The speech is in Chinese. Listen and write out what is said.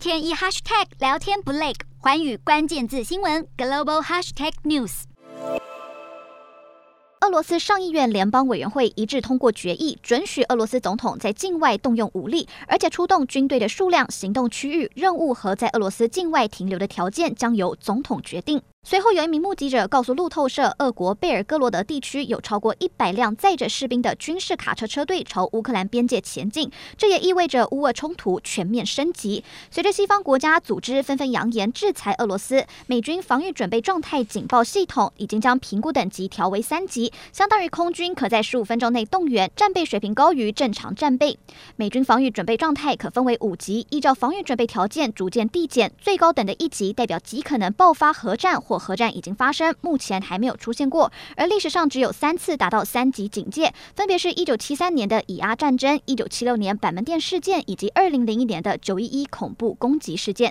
天一 hashtag 聊天不累，寰宇关键字新闻 global hashtag news。俄罗斯上议院联邦委员会一致通过决议，准许俄罗斯总统在境外动用武力，而且出动军队的数量、行动区域、任务和在俄罗斯境外停留的条件将由总统决定。随后，有一名目击者告诉路透社，俄国贝尔格罗德地区有超过一百辆载着士兵的军事卡车车队朝乌克兰边界前进。这也意味着乌俄冲突全面升级。随着西方国家组织纷纷扬言制裁俄罗斯，美军防御准备状态警报系统已经将评估等级调为三级，相当于空军可在十五分钟内动员，战备水平高于正常战备。美军防御准备状态可分为五级，依照防御准备条件逐渐递减，最高等的一级代表极可能爆发核战。火核战已经发生，目前还没有出现过，而历史上只有三次达到三级警戒，分别是一九七三年的以阿战争、一九七六年板门店事件以及二零零一年的九一一恐怖攻击事件。